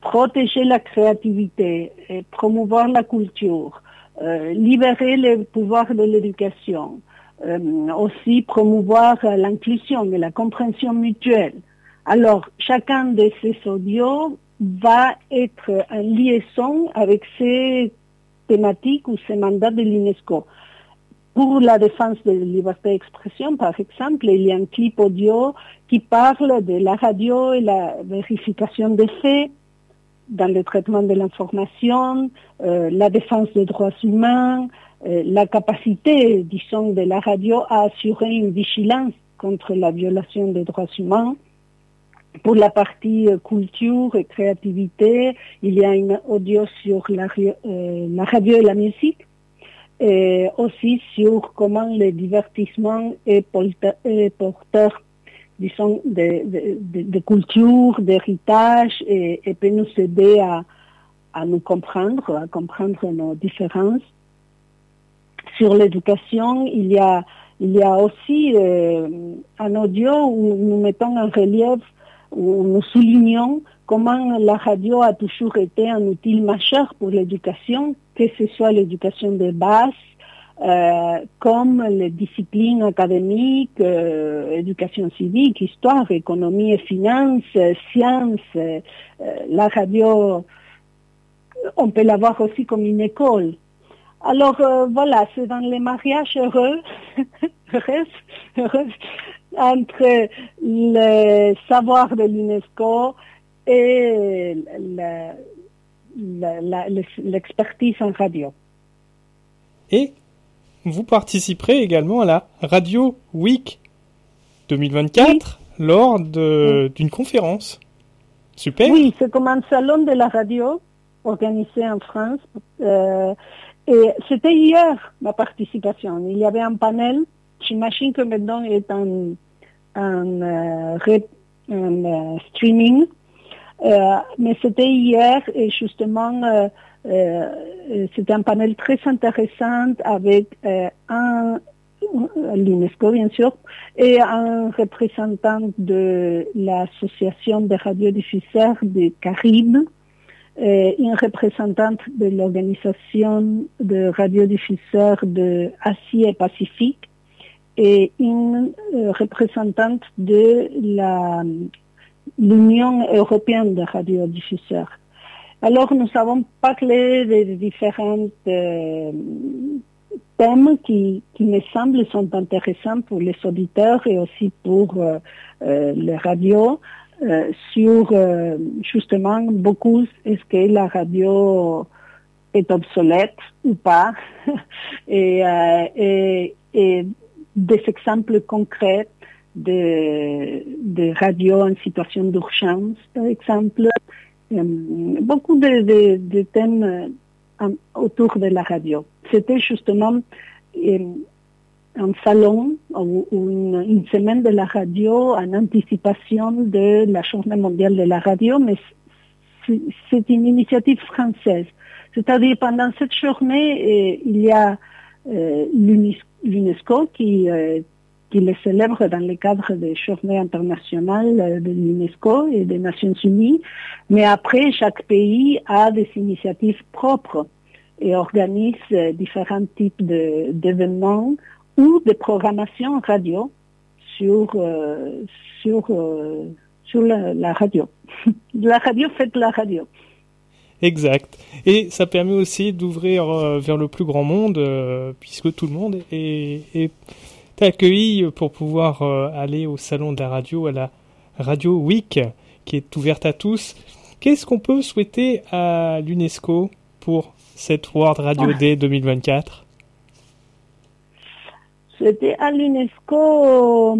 protéger la créativité, et promouvoir la culture, euh, libérer les pouvoirs de l'éducation, euh, aussi promouvoir l'inclusion et la compréhension mutuelle. Alors, chacun de ces audios va être en liaison avec ces thématiques ou ces mandats de l'UNESCO. Pour la défense de la liberté d'expression, par exemple, il y a un clip audio qui parle de la radio et la vérification des faits dans le traitement de l'information, euh, la défense des droits humains, euh, la capacité, disons, de la radio à assurer une vigilance contre la violation des droits humains. Pour la partie euh, culture et créativité, il y a une audio sur la radio et la musique et aussi sur comment le divertissement est, porteur, disons, de, culture, d'héritage et, peut nous aider à, nous comprendre, à comprendre nos différences. Sur l'éducation, il y a, il y a aussi euh, un audio où nous mettons en relief, où nous soulignons comment la radio a toujours été un outil majeur pour l'éducation, que ce soit l'éducation de base, euh, comme les disciplines académiques, euh, éducation civique, histoire, économie et finances, euh, sciences. Euh, la radio, on peut la voir aussi comme une école. Alors euh, voilà, c'est dans les mariages heureux, heureux, heureux, entre le savoir de l'UNESCO et l'expertise en radio. Et vous participerez également à la Radio Week 2024 lors de- d'une conférence. Super. Oui, c'est comme un salon de la radio organisé en France. Euh, et c'était hier ma participation. Il y avait un panel. J'imagine que maintenant il est en, euh, euh, streaming. Euh, mais c'était hier et justement c'était un panel très intéressant avec un l'UNESCO bien sûr et un représentant de l'association des radiodiffuseurs des Caraïbes une représentante de l'organisation de radiodiffuseurs de Asie et Pacifique et une euh, représentante de l'Union européenne des radiodiffuseurs. Alors nous avons parlé des différents euh, thèmes qui, qui me semblent sont intéressants pour les auditeurs et aussi pour euh, euh, les radios euh, sur euh, justement beaucoup est-ce que la radio est obsolète ou pas? Et, euh, et, des exemples concrets de, de radios en situation d'urgence, par exemple. Beaucoup de, thèmes autour de la radio. C'était justement un salon ou, une, semaine de la radio en anticipation de la journée mondiale de la radio, mais c'est une initiative française. C'est-à-dire pendant cette journée, il y a l'UNESCO qui, qui les célèbre dans le cadre des journées internationales de l'UNESCO et des Nations Unies, mais après, chaque pays a des initiatives propres et organise différents types d'événements ou de programmation radio sur, euh, sur, euh, sur la, la, radio. la radio fait la radio. Exact. Et ça permet aussi d'ouvrir euh, vers le plus grand monde, puisque tout le monde est, est accueilli pour pouvoir aller au salon de la radio, à la Radio Week, qui est ouverte à tous. Qu'est-ce qu'on peut souhaiter à l'UNESCO pour cette World Radio Day 2024 C'était à l'UNESCO,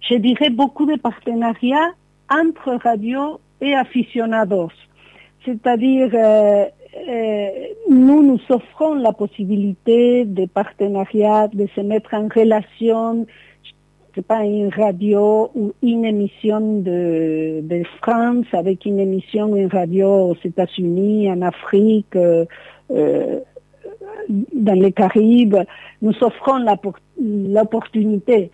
je dirais, beaucoup de partenariats entre radios et aficionados. C'est-à-dire, euh, euh, nous nous offrons la possibilité de partenariat, de se mettre en relation, sais pas, une radio ou une émission de, France avec une émission, une radio aux États-Unis, en Afrique, euh, dans les Caraïbes. Nous offrons l'opportunité.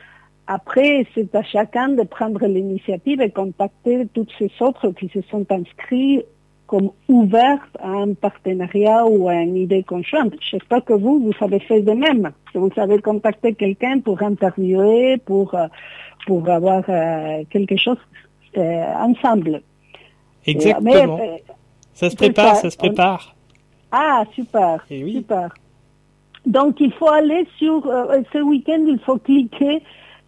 Après, c'est à chacun de prendre l'initiative et contacter toutes ces autres qui se sont inscrits comme ouverts à un partenariat ou à une idée conjointe. J'espère que vous, vous avez fait de même. Vous avez contacté quelqu'un pour interviewer, pour, pour avoir euh, quelque chose euh, ensemble. Exactement. Mais, euh, ça se prépare, ça, ça se prépare. On... Ah, super, oui. super. Donc, il faut aller sur, euh, ce week-end, il faut cliquer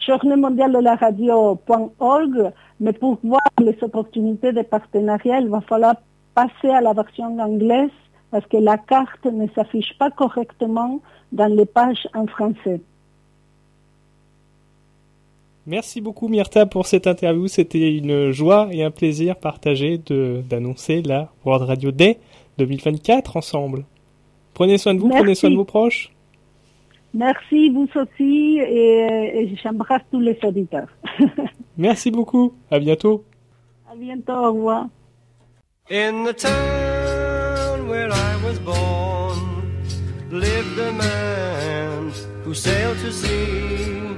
journée mondiale de la radio.org, mais pour voir les opportunités de partenariat, il va falloir passer à la version anglaise parce que la carte ne s'affiche pas correctement dans les pages en français. Merci beaucoup Myrta pour cette interview. C'était une joie et un plaisir partagé d'annoncer la World Radio Day 2024 ensemble. Prenez soin de vous, Merci. prenez soin de vos proches. Merci, vous aussi, et, et j'embrasse tous les auditeurs. Merci beaucoup, à bientôt. À bientôt, au revoir. In the town where I was born lived a man who sailed to sea,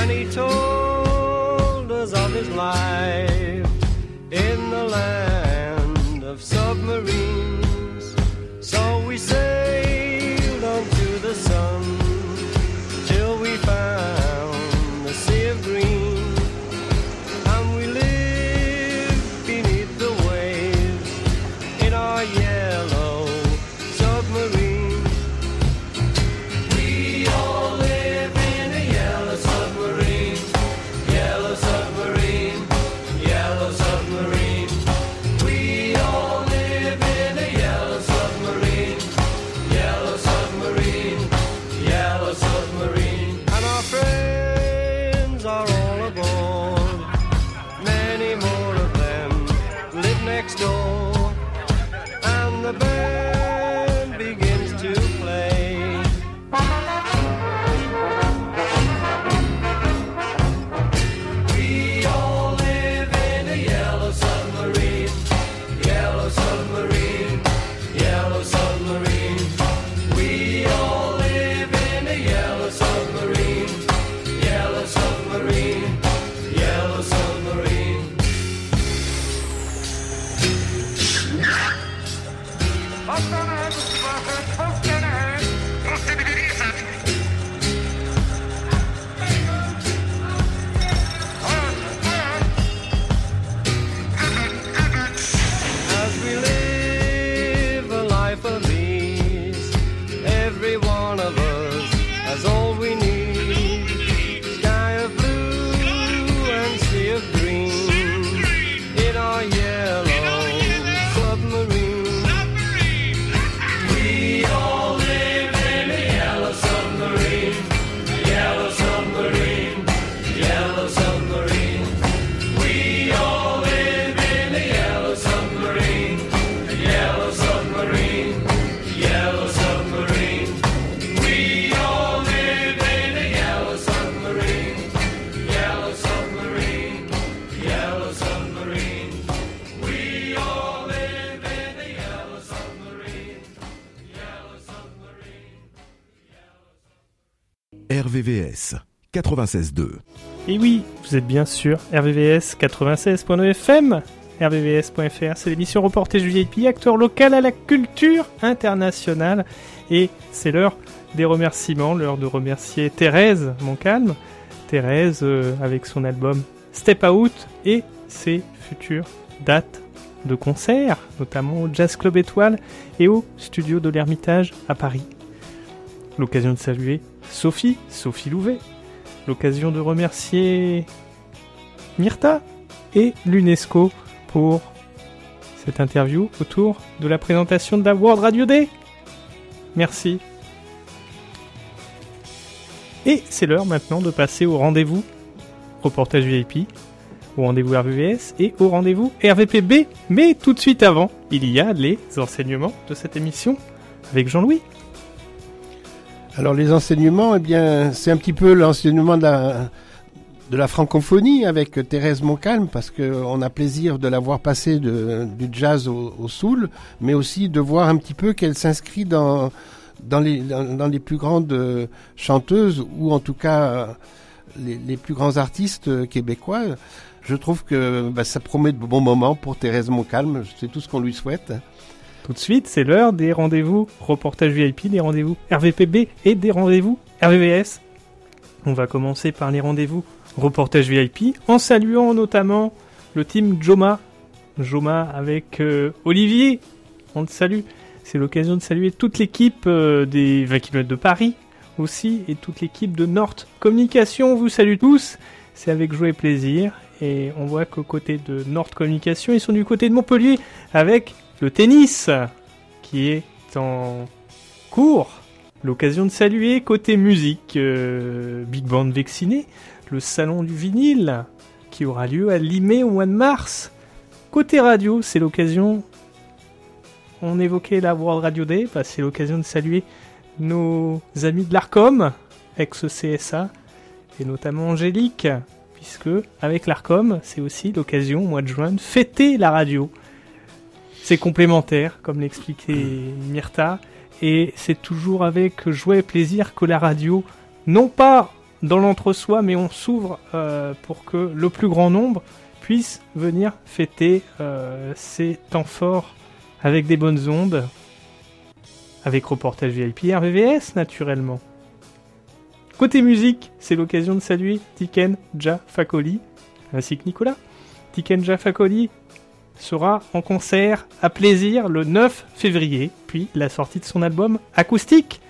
and he told us of his life RVVS 96.2. Et oui, vous êtes bien sûr RVVS 96.9 FM. RVVS.fr, c'est l'émission Reportage VIP, acteur local à la culture internationale. Et c'est l'heure des remerciements, l'heure de remercier Thérèse Moncalme. Thérèse euh, avec son album Step Out et ses futures dates de concert, notamment au Jazz Club Étoile et au studio de l'Ermitage à Paris. L'occasion de saluer Sophie, Sophie Louvet. L'occasion de remercier Myrta et l'UNESCO pour cette interview autour de la présentation de la World Radio Day. Merci. Et c'est l'heure maintenant de passer au rendez-vous reportage VIP, au rendez-vous RVVS et au rendez-vous RVPB. Mais tout de suite avant, il y a les enseignements de cette émission avec Jean-Louis. Alors les enseignements, eh bien, c'est un petit peu l'enseignement de la, francophonie avec Thérèse Moncalme parce qu'on a plaisir de la voir passer du jazz au, soul, mais aussi de voir un petit peu qu'elle s'inscrit dans, dans, les, plus grandes chanteuses ou en tout cas les, les plus grands artistes québécois. Je trouve que bah, ça promet de bons moments pour Thérèse Moncalme, c'est tout ce qu'on lui souhaite. Tout de suite, c'est l'heure des rendez-vous reportage VIP, des rendez-vous RVPB et des rendez-vous RVVS. On va commencer par les rendez-vous reportage VIP en saluant notamment le team Joma. Joma avec euh, Olivier, on le salue. C'est l'occasion de saluer toute l'équipe euh, des 20 km de Paris aussi et toute l'équipe de Nord Communication. On vous salue tous. C'est avec joie et plaisir. Et on voit qu'au côté de Nord Communication, ils sont du côté de Montpellier avec le tennis qui est en cours. L'occasion de saluer côté musique euh, Big Band Vacciné, le salon du vinyle qui aura lieu à Limay au mois de mars. Côté radio, c'est l'occasion. On évoquait la World Radio Day, bah, c'est l'occasion de saluer nos amis de l'ARCOM, ex-CSA, et notamment Angélique, puisque avec l'ARCOM, c'est aussi l'occasion au mois de juin de fêter la radio. C'est complémentaire, comme l'expliquait Myrta, et c'est toujours avec joie et plaisir que la radio, non pas dans l'entre-soi, mais on s'ouvre euh, pour que le plus grand nombre puisse venir fêter euh, ces temps forts avec des bonnes ondes, avec reportage VIP RVVS naturellement. Côté musique, c'est l'occasion de saluer Tiken Ja Fakoli, ainsi que Nicolas. Tiken Ja Fakoli sera en concert à plaisir le 9 février, puis la sortie de son album acoustique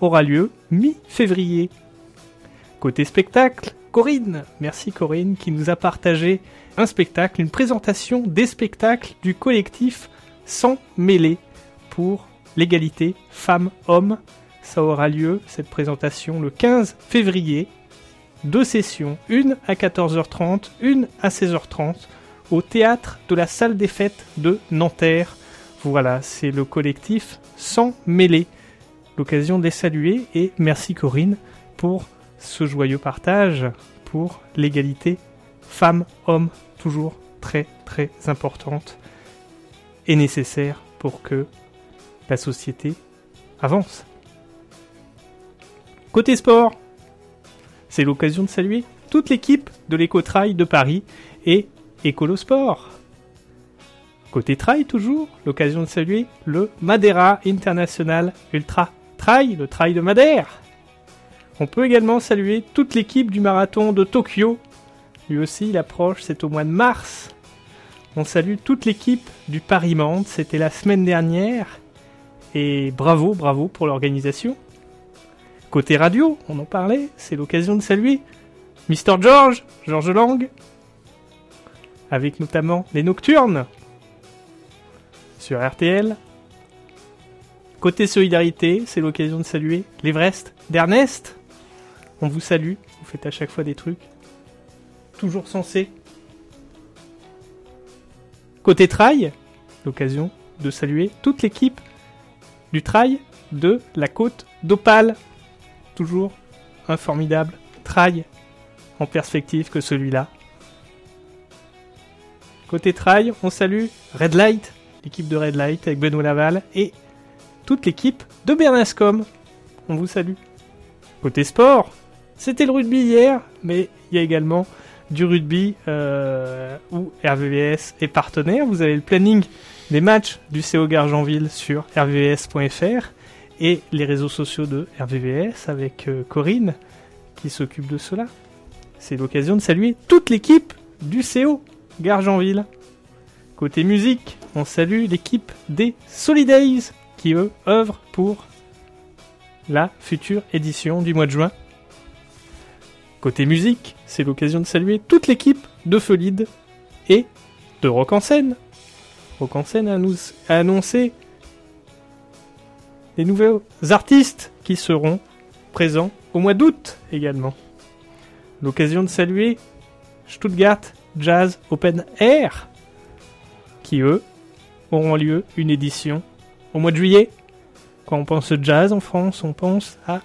aura lieu mi-février. Côté spectacle, Corinne, merci Corinne, qui nous a partagé un spectacle, une présentation des spectacles du collectif Sans mêler pour l'égalité femmes-hommes. Ça aura lieu, cette présentation, le 15 février. Deux sessions, une à 14h30, une à 16h30, au théâtre de la salle des fêtes de Nanterre. Voilà, c'est le collectif Sans mêler. L'occasion de les saluer et merci Corinne pour ce joyeux partage pour l'égalité femmes-hommes, toujours très très importante et nécessaire pour que la société avance. Côté sport, c'est l'occasion de saluer toute l'équipe de l'Ecotrail de Paris et Écolosport. Côté trail toujours, l'occasion de saluer le Madeira International Ultra Trail, le trail de Madère. On peut également saluer toute l'équipe du marathon de Tokyo. Lui aussi, il approche, c'est au mois de mars. On salue toute l'équipe du Paris-Mande, c'était la semaine dernière. Et bravo, bravo pour l'organisation. Côté radio, on en parlait, c'est l'occasion de saluer Mr. George, George Lang, avec notamment les Nocturnes sur RTL. Côté solidarité, c'est l'occasion de saluer l'Everest d'Ernest. On vous salue, vous faites à chaque fois des trucs toujours sensés. Côté trail, l'occasion de saluer toute l'équipe du trail de la côte d'Opale. Toujours un formidable trail en perspective que celui-là. Côté trail, on salue Red Light, l'équipe de Red Light avec Benoît Laval et toute l'équipe de Bernascom. On vous salue. Côté sport, C'était le rugby hier, mais il y a également du rugby euh, où RVVS est partenaire. Vous avez le planning des matchs du CO Gargenville sur rvvs.fr et les réseaux sociaux de RVVS avec euh, Corinne qui s'occupe de cela. C'est l'occasion de saluer toute l'équipe du CO Gargenville. Côté musique, on salue l'équipe des Solidays qui eux œuvrent pour la future édition du mois de juin. Côté musique, c'est l'occasion de saluer toute l'équipe de Folide et de Rock en scène. Rock en a annoncé les nouveaux artistes qui seront présents au mois d'août également. L'occasion de saluer Stuttgart Jazz Open Air qui eux auront lieu une édition au mois de juillet. Quand on pense jazz en France, on pense à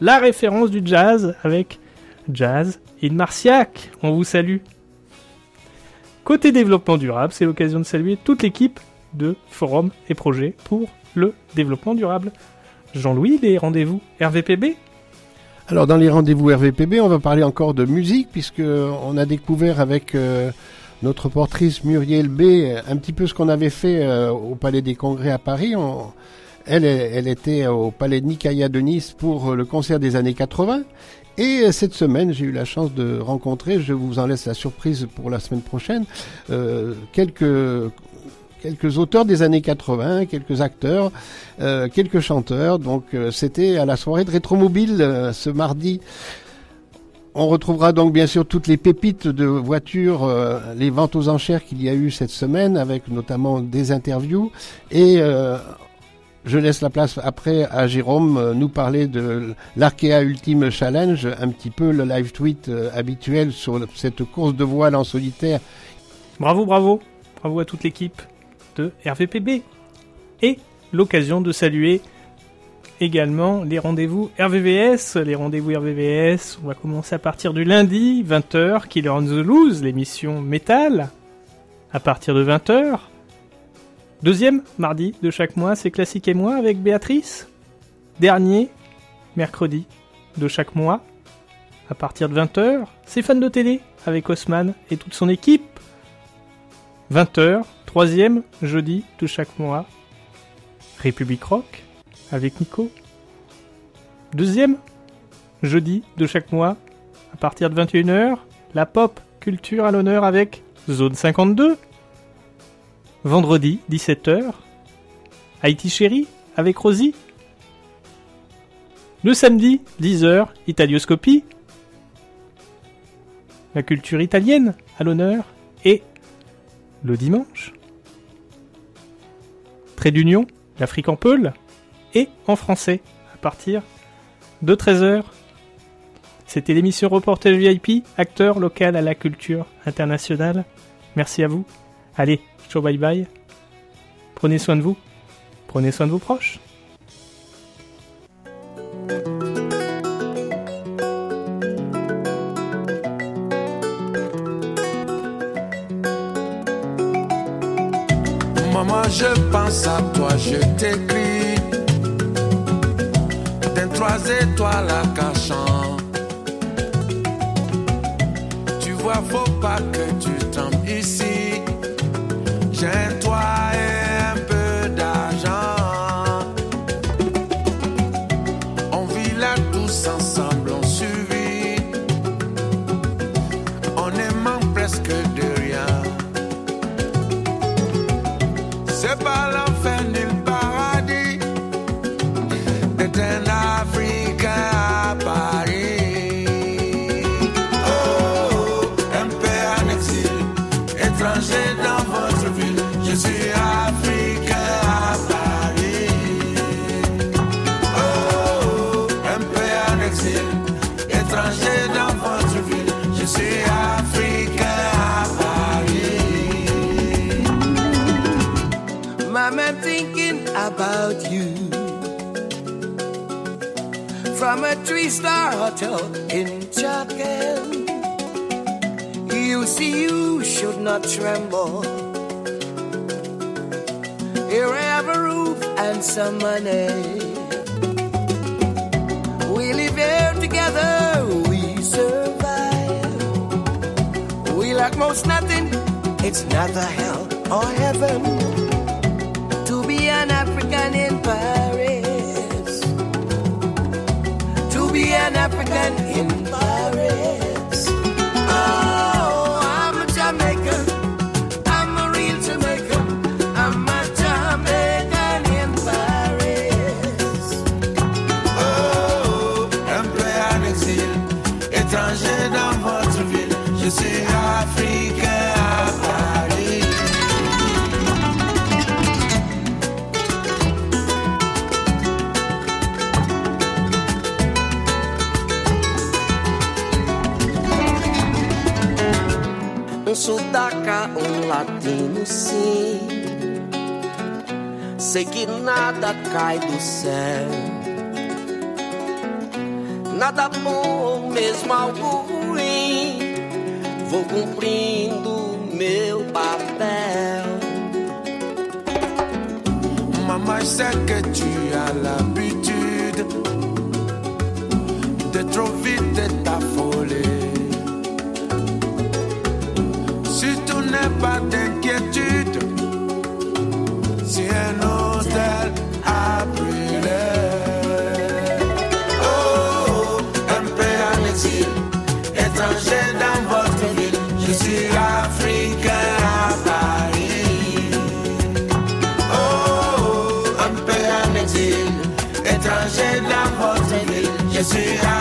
la référence du jazz avec Jazz in Marciac. On vous salue. Côté développement durable, c'est l'occasion de saluer toute l'équipe de forums et projets pour le développement durable. Jean-Louis, les rendez-vous RVPB Alors dans les rendez-vous RVPB, on va parler encore de musique puisque on a découvert avec euh, notre portrice Muriel B un petit peu ce qu'on avait fait euh, au Palais des Congrès à Paris. Elle, était au Palais de Nicaïa de Nice pour euh, le concert des années 80. Et cette semaine, j'ai eu la chance de rencontrer, je vous en laisse la surprise pour la semaine prochaine, quelques quelques auteurs des années 80, quelques acteurs, euh, quelques chanteurs. Donc euh, c'était à la soirée de Rétromobile euh, ce mardi. On retrouvera donc bien sûr toutes les pépites de voitures, les ventes aux enchères qu'il y a eu cette semaine, avec notamment des interviews. Et je laisse la place après à Jérôme nous parler de l'Arkea Ultime Challenge, un petit peu le live tweet habituel sur cette course de voile en solitaire Bravo, bravo, bravo à toute l'équipe RVPB. Et l'occasion de saluer également les rendez-vous RVVS. Les rendez-vous RVVS, on va commencer à partir du lundi, 20h, Killer on the Loose, l'émission métal, à partir de 20h. Deuxième mardi de chaque mois, c'est Classique et moi avec Béatrice. Dernier mercredi de chaque mois, à partir de 20h, c'est Fan de télé avec Haussmann et toute son équipe. 20h, troisième jeudi de chaque mois, République Rock avec Nico. Deuxième jeudi de chaque mois, à partir de 21h, la pop culture à l'honneur avec Zone 52. Vendredi, 17h, Haïti Chérie avec Rosie. Le samedi, 10h, Italioscopie. La culture italienne à l'honneur. Et le dimanche. D'union, l'Afrique en Peul, et en français, à partir de 13h. C'était l'émission Reportage VIP, acteur local à la culture internationale. Merci à vous. Allez, ciao bye bye. Prenez soin de vous. Prenez soin de vos proches. sim. Sei que nada cai do céu, nada bom, mesmo algo ruim. Vou cumprindo meu papel. Maman, je que tu as l'habitude de trop vite t'affoler. Si tu n'es pas d'inquiétude, que.